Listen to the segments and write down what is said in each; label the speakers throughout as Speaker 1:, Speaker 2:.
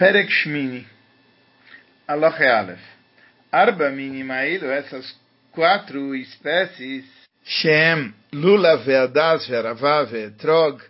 Speaker 1: Perek Shmini, Aloche Aleph. Arba Minimailo, essas quatro espécies, Shem, Lula, Veadas, Verava, Vetrog,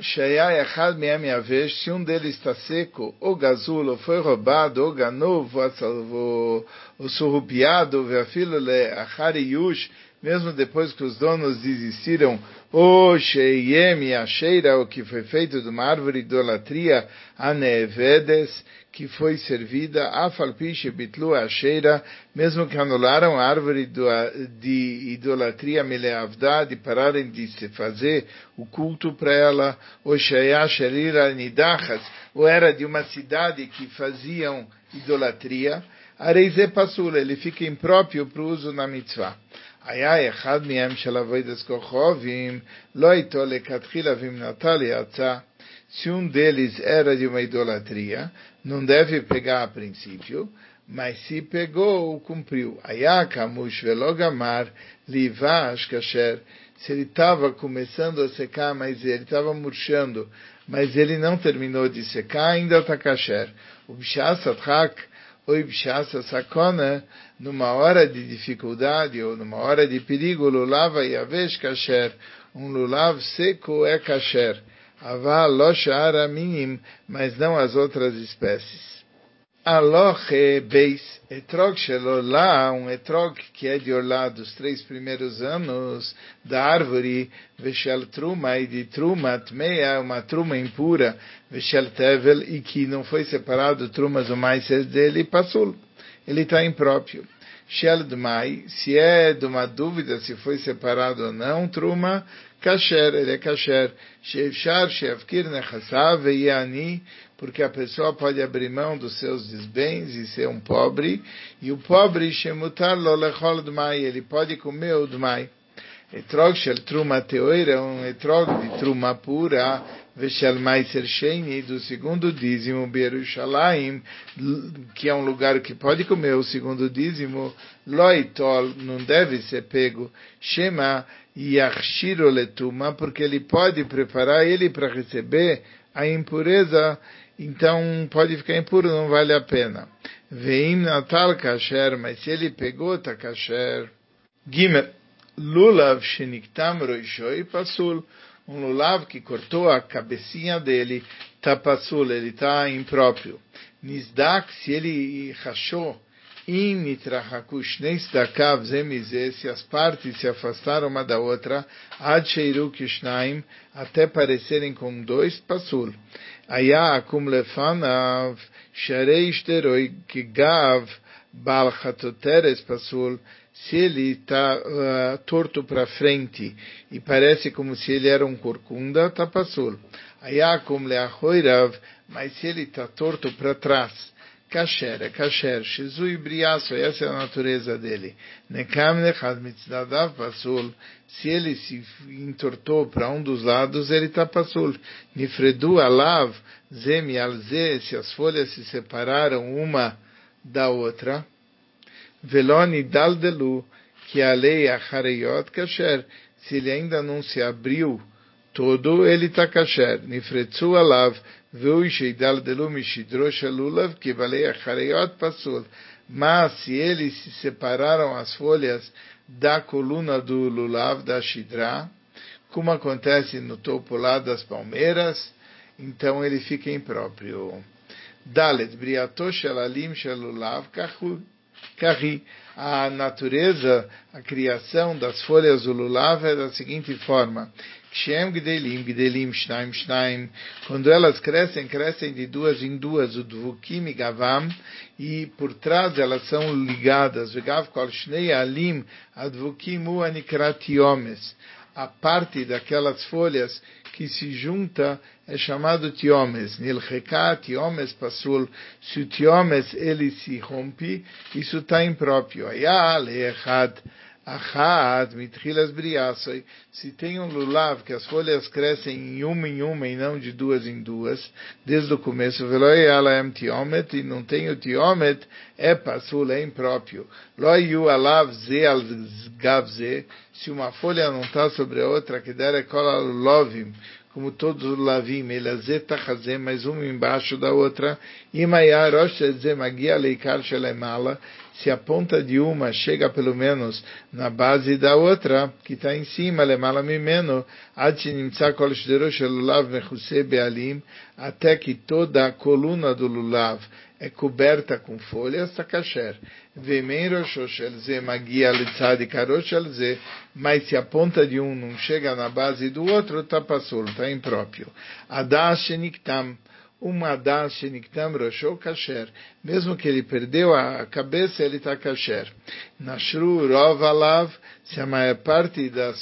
Speaker 1: Shaya Echad Miem Yavesh, se um deles está seco, ou gazulo, foi roubado, ou ganovo, ou surrupiado, veafilo le achari yush, mesmo depois que os donos desistiram, o Sheiyem Asheira, o que foi feito de uma árvore de idolatria, Anevedes, que foi servida, Afalpiche Bitlu Asheira, mesmo que anularam a árvore de idolatria Meleavda, de pararem de se fazer o culto para ela, o Sheya Sherira Nidachas, ou era de uma cidade que faziam idolatria, Areize Pasula, ele fica impróprio para o uso na mitzvah. היה אחד מהם של אבוידס כוכבים, לא איתו לכתחילה ומנתה ליצא. Se um deles era de uma idolatria, não deve pegar a princípio, mas se pegou, cumpriu. Ayakamush velogamar livash kasher. Se ele estava começando a secar, mas ele estava murchando, mas ele não terminou de secar, ainda está kasher. O bishasatchak Oi Bshasa Sakona, numa hora de dificuldade ou numa hora de perigo, lulava yavesh kasher, um lulav seco é kasher, avá loshara minim, mas não as outras espécies. Aloche Beis, etrog lá, um etrog que é de orlá dos três primeiros anos da árvore, Veshel Truma e de Truma Tmeia, uma truma impura, Veshel Tevel, e que não foi separado trumas ou mais dele, passou. Ele está impróprio. Shel Dmai, se é de uma dúvida se foi separado ou não, Truma, Kasher, ele é Kasher. Shevshar, Shevkir, Nechassav, Ani, porque a pessoa pode abrir mão dos seus desbens e ser um pobre, e o pobre, Shemutar, Lolechol Dmai, ele pode comer o Dmai. Etrog shel truma teoira, um etrog de truma pura, veshel maiser sheini, do segundo dízimo, Berushalayim, que é um lugar que pode comer o segundo dízimo, loitol, não deve ser pego, shema yachshiro letuma, porque ele pode preparar ele para receber a impureza, então pode ficar impuro, não vale a pena. Veim natal kasher, mas se ele pegou, tá kasher. Gimel. Lulav sheniktam roishoi pasul. Um lulav que cortou a cabecinha dele, tá pasul, ele está impróprio. Nizdak, se ele rachou, im nitrahakush neisdakav zemize, se as partes se afastaram uma da outra, ad sheiru kishnaim, até parecerem com dois, pasul. Aya akum lefanav, sharei shteroi kigav, bal chatoteres pasul, se ele está uh, torto para frente e parece como se ele era um corcunda, está pasul. Ayakum leachoirav, mas se ele está torto para trás, kasher, é kasher, shizui briaço, essa é a natureza dele. Nekam nechad mitzdadav pasul, se ele se entortou para um dos lados, ele está pasul. Nifredu alav, zemi alze, se as folhas se separaram uma da outra, Veloni daldelu, que a lei achareyot kasher, se ele ainda não se abriu todo, ele está kasher. Nifretzu alav, veui daldelu mishidrosh alulav, que valei achareyot pasul. Mas se eles se separaram as folhas da coluna do lulav, da shidra, como acontece no topo lá das palmeiras, então ele fica impróprio. Dalet, briatosh alalim shalulav, kachu Carri. A natureza, a criação das folhas do lulav é da seguinte forma. Kshem gdelim, gdelim, shnaim, shnaim. Quando elas crescem, crescem de duas em duas, o dvukim e gavam, e por trás elas são ligadas. A parte daquelas folhas que se junta é chamado tiomes. Nilcheka, tiomes pasul. Se o tiomes ele se rompe, isso está impróprio. Ayal, echad. Achad, mitchilas briasoi. Se tem um lulav que as folhas crescem em uma em uma e não de duas em duas, desde o começo, veloialaem tiomet, e não tem o tiomet, é pasul, é impróprio. Loiu alav ze al gavze, se uma folha não está sobre a outra, que der é cola lovim, como todos os lavim, elazeta chazé, mais uma embaixo da outra, imaya rosh magia leikar shelemala, se a ponta de uma chega pelo menos na base da outra, que está em cima, lemala mimeno, bealim, até que toda a coluna do lulav é coberta com folhas, está kasher. Mas se a ponta de um não chega na base do outro, está pasul, está impróprio. Adash sheniktam, uma adash sheniktam rosho kasher. Mesmo que ele perdeu a cabeça, ele está kasher. Nashru rov alav, se a maior parte das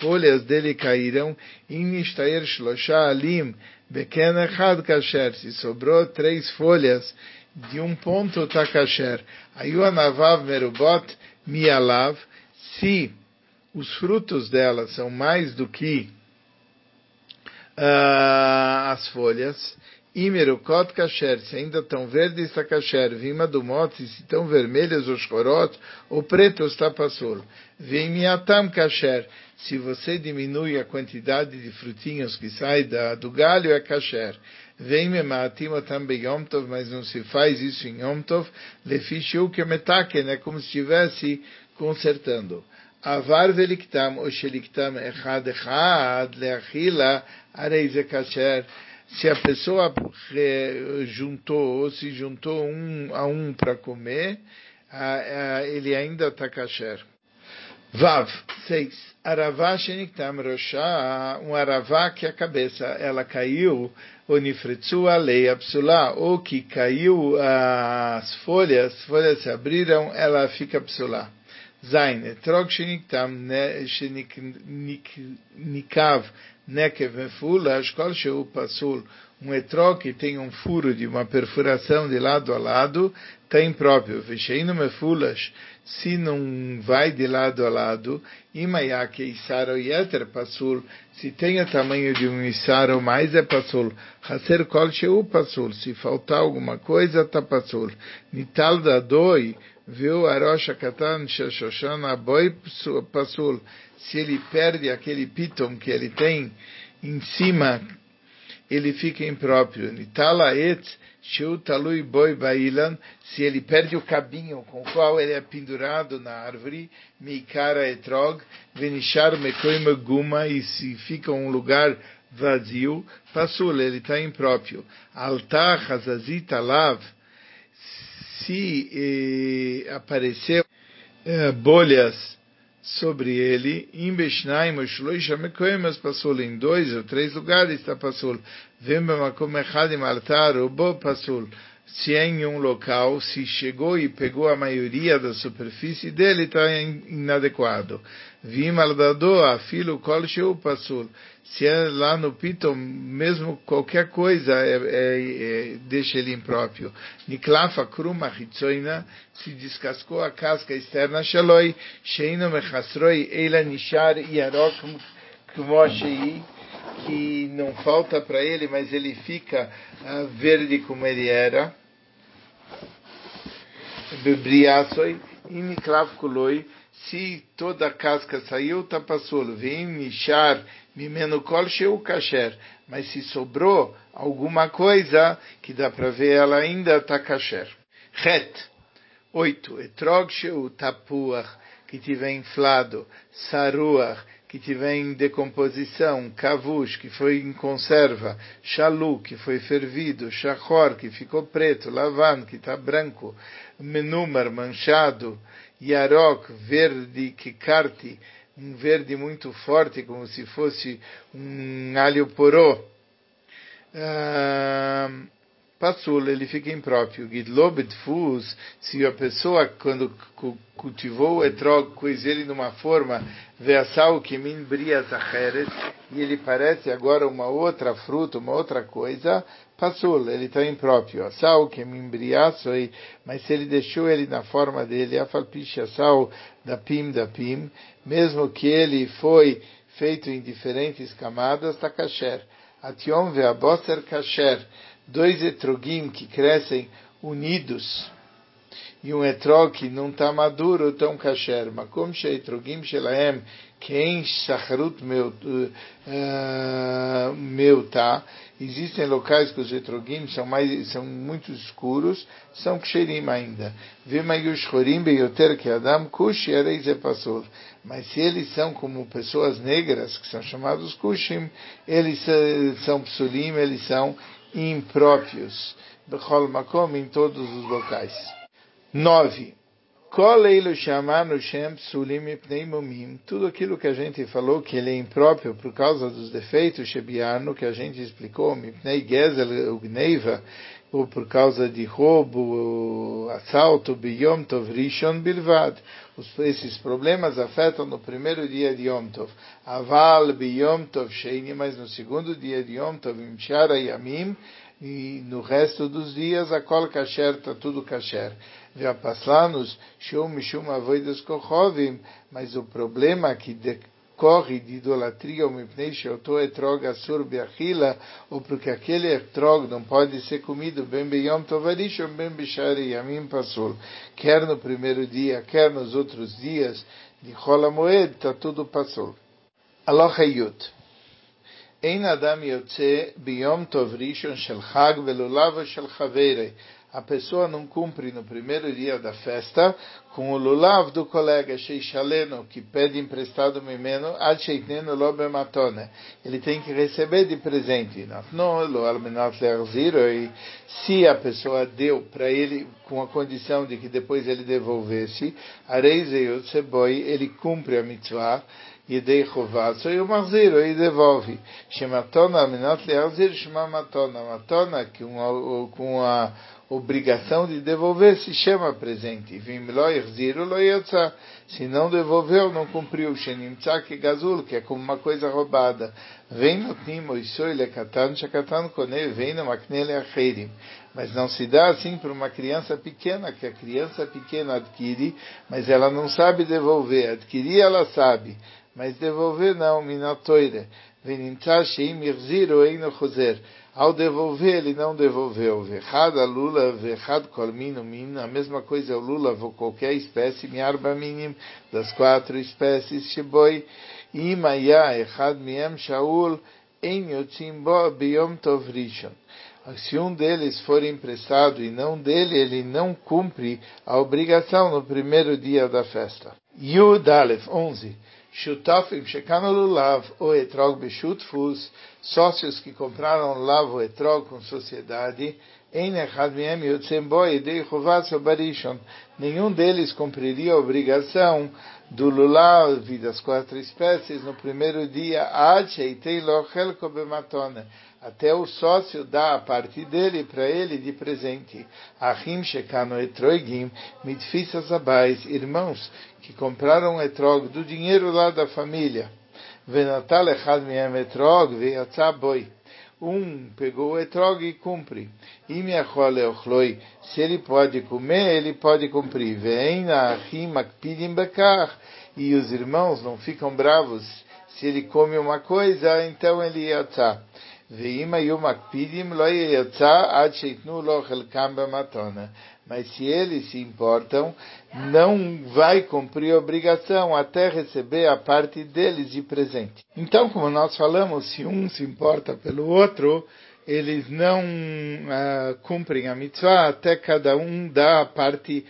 Speaker 1: folhas dele caíram, inishtair shlosha alim, Beken echad kasher, se sobrou três folhas de um ponto está kasher. Ayu anavav merubot mialav, se os frutos dela são mais do que uh, as folhas, Imerukot kasher, se ainda estão verdes está kasher, vima do mote, se estão vermelhas os corot, o preto está passol. Vimiatam kasher, se você diminui a quantidade de frutinhos que sai da, do galho, é kasher. Vem me também Yom Tov, mas não se faz isso em Yom Tov, lefishu que metaken, é como se estivesse consertando. Avar veliktam, o sheliktam echad echad, leachila, areize kasher, se a pessoa juntou, se juntou um a um para comer, ele ainda está kasher. Vav, seis. Aravá sheniktam roshá, um aravá que a cabeça, ela caiu, onifretsu alei psulá, ou que caiu as folhas, as folhas se abriram, ela fica psulá. Zain, etrog sheniktam nikav nekev kol sheu pasul, um etrog que tem um furo de uma perfuração de lado a lado, está impróprio. Vesheino mefulash, se não vai de lado a lado, imayake isar ou yeter pasul, se tem o tamanho de um isar ou mais é pasul. Haser kol sheu pasul, se faltar alguma coisa, está pasul. Nital da doi, viu Arosh Katan Shoshan Boi Pasul, se ele perde aquele piton que ele tem em cima, ele fica impróprio. Nitala et Shu Talui Boi Bailan, se ele perde o cabinho com o qual ele é pendurado na árvore, Mikara Etrog, Venishar Mekoima Guma, e se fica um lugar vazio, Pasul, ele está impróprio. Altar Hazazita Lav, se eh, apareceu eh, bolhas sobre ele, em Beshnaim, mas passou em dois ou três lugares, está passou. Vembamakom echadim altar, o bo passou se é em um local, se chegou e pegou a maioria da superfície dele, está inadequado. Vim aldado, afilo kol sheu pasul. Se é lá no piton, mesmo qualquer coisa é, é, é, deixa ele impróprio. Niklafa kruma hitzoina, se descascou a casca externa, shaloi, sheino mechasroi, eila nishar yarok kmoshei, que não falta para ele, mas ele fica uh, verde como ele era. Bebriasoi, iniklav kuloi, se toda a casca saiu, tá passou. Vem nishar mimeno kol sheu kasher. Mas se sobrou alguma coisa que dá para ver ela ainda tá kasher. Het. Oito. Etrog sheu tapuach, que tiver inflado. Saruach, que tiver em decomposição, kavush, que foi em conserva, shalu, que foi fervido, shachor, que ficou preto, lavan, que está branco, menumar, manchado, yarok, verde, kikarte, um verde muito forte, como se fosse um alho poró. Uh, Passul, ele fica impróprio. Gidlobet fuz, se a pessoa, quando cultivou o etrog, ele numa forma, veassau que min brias acheret, e ele parece agora uma outra fruta, uma outra coisa, Passul, ele está impróprio. Assau que min briasoi, mas se ele deixou ele na forma dele, afalpish assau da pim da pim, mesmo que ele foi feito em diferentes camadas, está kasher. Ation veabosser kasher dois etrogim que crescem unidos e um etrog que não está maduro, tão kasher. Makom sheetrogim shelahem quem shacharut meu uh, meu tá? Existem locais que os etrogim são mais são muito escuros são ksherim ainda. Que adam mas se eles são como pessoas negras que são chamados kushim eles são psulim eles são impróprios bechol makom em todos os locais. Nove. Tudo aquilo que a gente falou que ele é impróprio por causa dos defeitos shebiano que a gente explicou, mipnei gezel ugneiva, ou por causa de roubo, assalto, biyom tov rishon bilvad. Esses problemas afetam no primeiro dia de Yom Tov. Aval biyom tov sheini, mas no segundo dia de Yom Tov, imshara yamim, e no resto dos dias a kol kasher está tudo kasher. Vapaslanos, shum mishum avoidas kochovim, mas o problema que decorre de idolatria o mipnei sheoto etrog asur beachila, ou porque aquele etrog não pode ser comido bem beyom tovarish bem bishari yamim pasul, quer no primeiro dia, quer nos outros dias, de Cholamoed, está tudo pasul. Aloha Yud. אין אדם יוצא ביום טוב ראשון של חג ולולב של חברי. a pessoa não cumpre no primeiro dia da festa com o lulav do colega Sheishaleno, que pede emprestado mimeno, ad sheitneno lo bematone. Ele tem que receber de presente. E se a pessoa deu para ele com a condição de que depois ele devolvesse, ele cumpre a mitzvah, Yidei Chovatso, e o Marziro, e devolve. Shematona, Aminat Leazir, Shemamatona. Matona, que uma, com a obrigação de devolver, se chama presente. Vimlo Irziro Loyatsa. Se não devolveu, não cumpriu. Shenimtsak Gazul, que é como uma coisa roubada. Vem no Timo, Isoi Lekatan, vem. Mas não se dá assim para uma criança pequena, que a criança pequena adquire, mas ela não sabe devolver. Adquirir, ela sabe mas devolver não, minatoire. Venimtza sheim yirziro eino choser. Ao devolver, ele não devolveu. Vechad lula, vechad kolmino min. A mesma coisa é o lula, ou qualquer espécie, miarba minim, das quatro espécies, sheboi, imaya, echad miem shaul, en yotzim bo, biyom tov rishon. Se um deles for emprestado e não dele, ele não cumpre a obrigação no primeiro dia da festa. Yud Aleph 11. Shutafim shekanu lulav o etrog beshutfus, sócios que compraram lav o etrog com sociedade, Nenhum deles cumpriria a obrigação do lulav das quatro espécies no primeiro dia, até o sócio dá a parte dele para ele de presente. Irmãos que compraram etrog do dinheiro lá da família. Venatal echad etrog boi. Um pegou o etrog e cumpre. Se ele pode comer, ele pode cumprir. Veina achim akpidim bekar. E os irmãos não ficam bravos. Se ele come uma coisa, então ele yatzah. ואם היו מקפידים לא יצא עד שייתנו לו חלקם במתונה. Mas se eles se importam, não vai cumprir a obrigação até receber a parte deles de presente. Então, como nós falamos, se um se importa pelo outro, eles não uh, cumprem a mitzvah até cada um dá a parte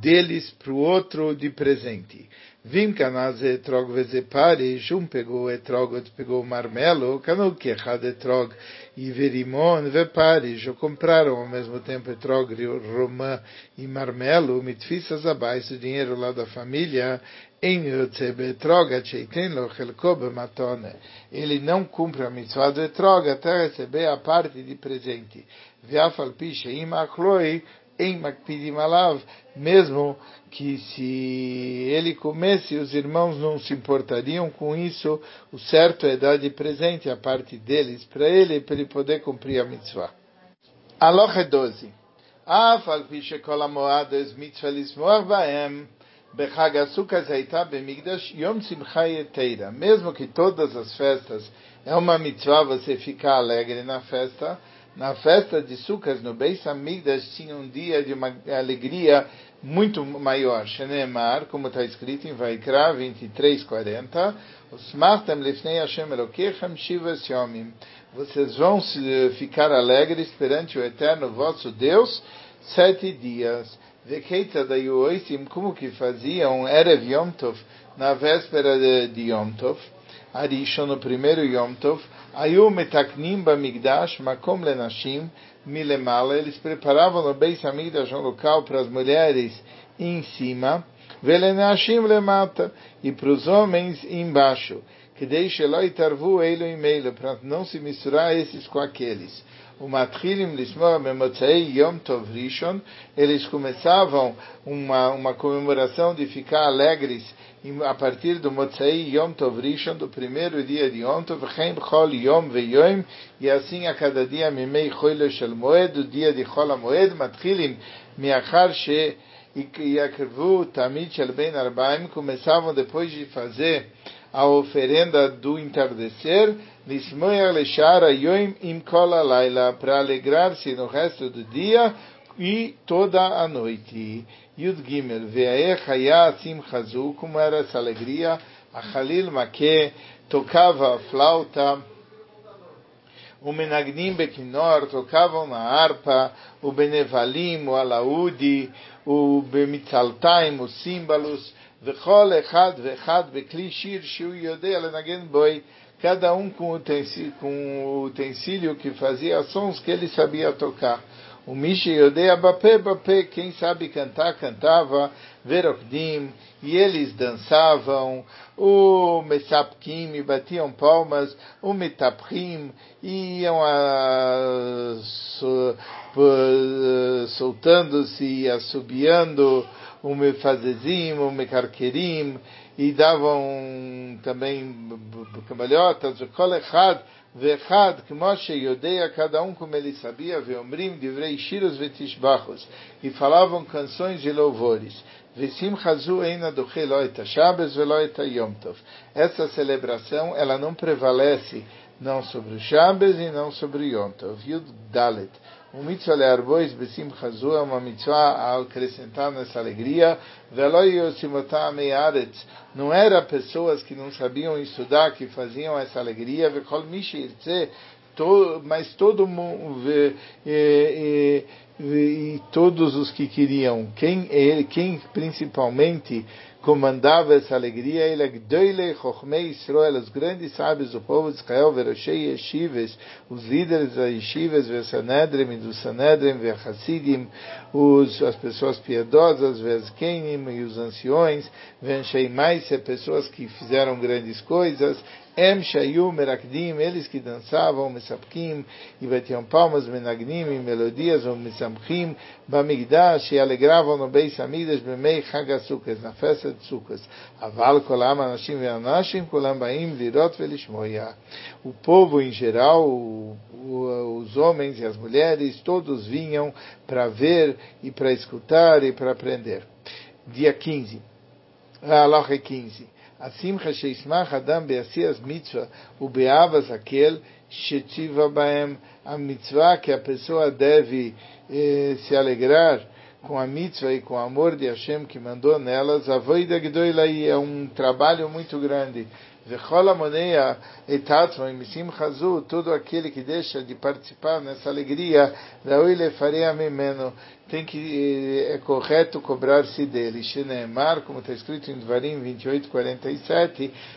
Speaker 1: deles para o outro de presente. Vim canaz etrog vezeparish, um pegou etrog, outro pegou marmelo, canu que errado etrog e verimon veparish, ou compraram ao mesmo tempo etrog, romã e marmelo, mitfisas abaixo, o dinheiro lá da família, em etrog, acheiten lo matone. Ele não cumpre a mitzvah do etrog até receber a parte de presente. Viafal pisha imachloi, em Makpidim Alav, mesmo que se ele comesse, os irmãos não se importariam com isso, o certo é dar de presente a parte deles para ele, para ele poder cumprir a mitzvah. Aloha 12. אף על פי שכל המועדס מצווה לשמוח בהם, בחג הסוכת הייתה במקדש יום שמחה יתרה. Mesmo que todas as festas é uma mitzvah você ficar alegre na festa, na festa de Sukkot, no Beis Amigdash, tinha um dia de uma alegria muito maior. Shenemar, como está escrito em Vaikra 23:40, Osmachtem lifnei Hashem Elokechem shivas yomim. Vocês vão ficar alegres perante o Eterno vosso Deus sete dias. Vekeita da Yoisim, como que faziam Erev Yom Tov, na véspera de Yom Tov, Arishon, no primeiro Yom Tov, Ayu metaknim bamigdash makom lenashim milemala. Eles preparavam no Beis Hamikdash um local para as mulheres em cima, velenashim lemata, e para os homens embaixo. Que deixe tarvu eilo e meilo, para não se misturar esses com aqueles. O matchilim lismoa memotzei yom tov rishon, eles começavam uma, uma comemoração de ficar alegres a partir do Motzei Yom Tov Rishon, do primeiro dia de Yom Tov, Chol Yom Veyom, e assim a cada dia Mimei Choyle Shel Moed, do dia de Chol Moed, Matchilim, Miachar She Yakrvu Tamid Shel Ben Arbaim, começavam depois de fazer a oferenda do entardecer, Laila, para alegrar-se no resto do dia e toda a noite. Yud Gimel, como era essa alegria, a Khalil Makeh tocava a flauta, o Menagnim Bekinor tocavam na harpa, o Benevalim, o Alaudi, o Bemitzaltaim, os símbolos, Vechol Echad Vechad Bekli Shir Shiu Yodei cada um com o, utensílio, que fazia sons que ele sabia tocar. O Mishi Yodea Bapé Bapé, quem sabe cantar, cantava, Verokdim, e eles dançavam, o Mesapkim, batiam palmas, o Metaprim, iam a, soltando-se e assobiando, o Mefazezim, o Mekarkerim, e davam também cambalhotas, o Kolechad, Vechad, Kmoshe Yodeia, cada um como ele sabia, Veomrim, Divrei Shiros Vetishbachos, e falavam canções de louvores. Veloita Yom Tov. Essa celebração, ela não prevalece não sobre o Shabbos e não sobre o Yom Tov. Yud Dalet. O mitzvah learbois besim chazu é uma mitzvah a acrescentar nessa alegria. Não era pessoas que não sabiam estudar que faziam essa alegria. Mas todo mundo e, e, e todos os que queriam, quem, quem principalmente comandava essa alegria, ele é Gdoile Chochmei Israel, os grandes sábios do povo de Israel, Veroshei Yeshivas, os líderes da Yeshivas, Vesanedrim, do Sanedrim, Vechassidim, os, as pessoas piedosas, Vezkenim e os anciões, Venshei Maise, pessoas que fizeram grandes coisas, Em Shayu Merakdim, eles que dançavam, Mesapkim, e batiam palmas, Menagnim, e melodias, ou Mesamchim, Bamigdash, e alegravam no Beis Amidas, Bemei Chagasukas, na festa de Sukas. Aval Kolam Anashim Kolam Baim, Lirot. O povo em geral, os homens e as mulheres, todos vinham para ver e para escutar e para aprender. Dia 15. Aloha 15. A simcha sheismach adam beasias mitzvah ubeavas aquel shetiva baem. A mitzvah que a pessoa deve eh, se alegrar com a mitzvah e com o amor de Hashem que mandou nelas, a voida gdoilai é um trabalho muito grande. Todo aquele que deixa de participar nessa alegria, tem que, é correto cobrar-se dele. Como está escrito em Dvarim 28, 47,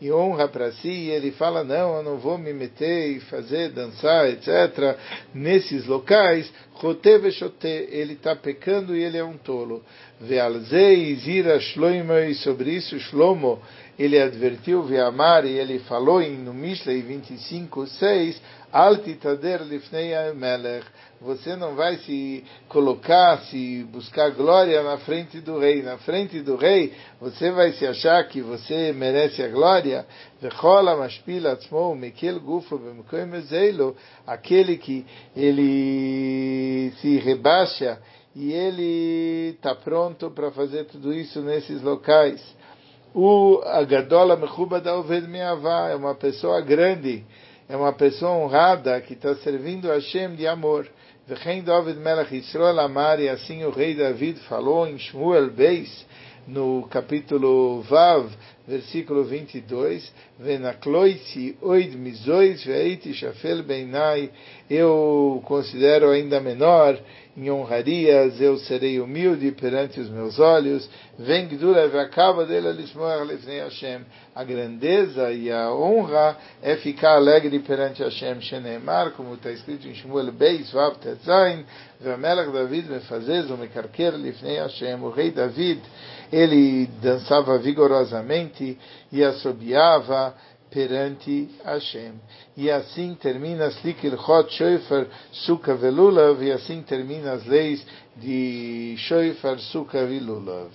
Speaker 1: e honra para si, e ele fala, não, eu não vou me meter e fazer, dançar, etc., nesses locais, ele está pecando e ele é um tolo. E sobre isso Shlomo, ele advertiu Viamar e ele falou em, no Mishlei 25, 6, Melech, você não vai se colocar, se buscar glória na frente do rei. Na frente do rei, você vai se achar que você merece a glória. Aquele que ele se rebaixa e ele está pronto para fazer tudo isso nesses locais. O Agadola Mechuba da Oved é uma pessoa grande, é uma pessoa honrada que está servindo a Hashem de amor. Vem David Melech Israel Amar, e assim o rei David falou em Shmuel Beis, no capítulo Vav, versículo 22, Venakloiti oid mizois veiti shafel beinai, eu considero ainda menor em honrarias, eu serei humilde perante os meus olhos, vem lefnei Hashem, a grandeza e a honra é ficar alegre perante Hashem, shenemar, como está escrito em Shmuel Beis, Vav Tetzain, ve'amelach David mefazez mekarker lifnei Hashem, o rei David, ele dançava vigorosamente e assobiava perante Hashem. E assim termina Slikil Chot Shoifer Suka Velulav, e assim termina as leis de Shoifer Suka Velulav.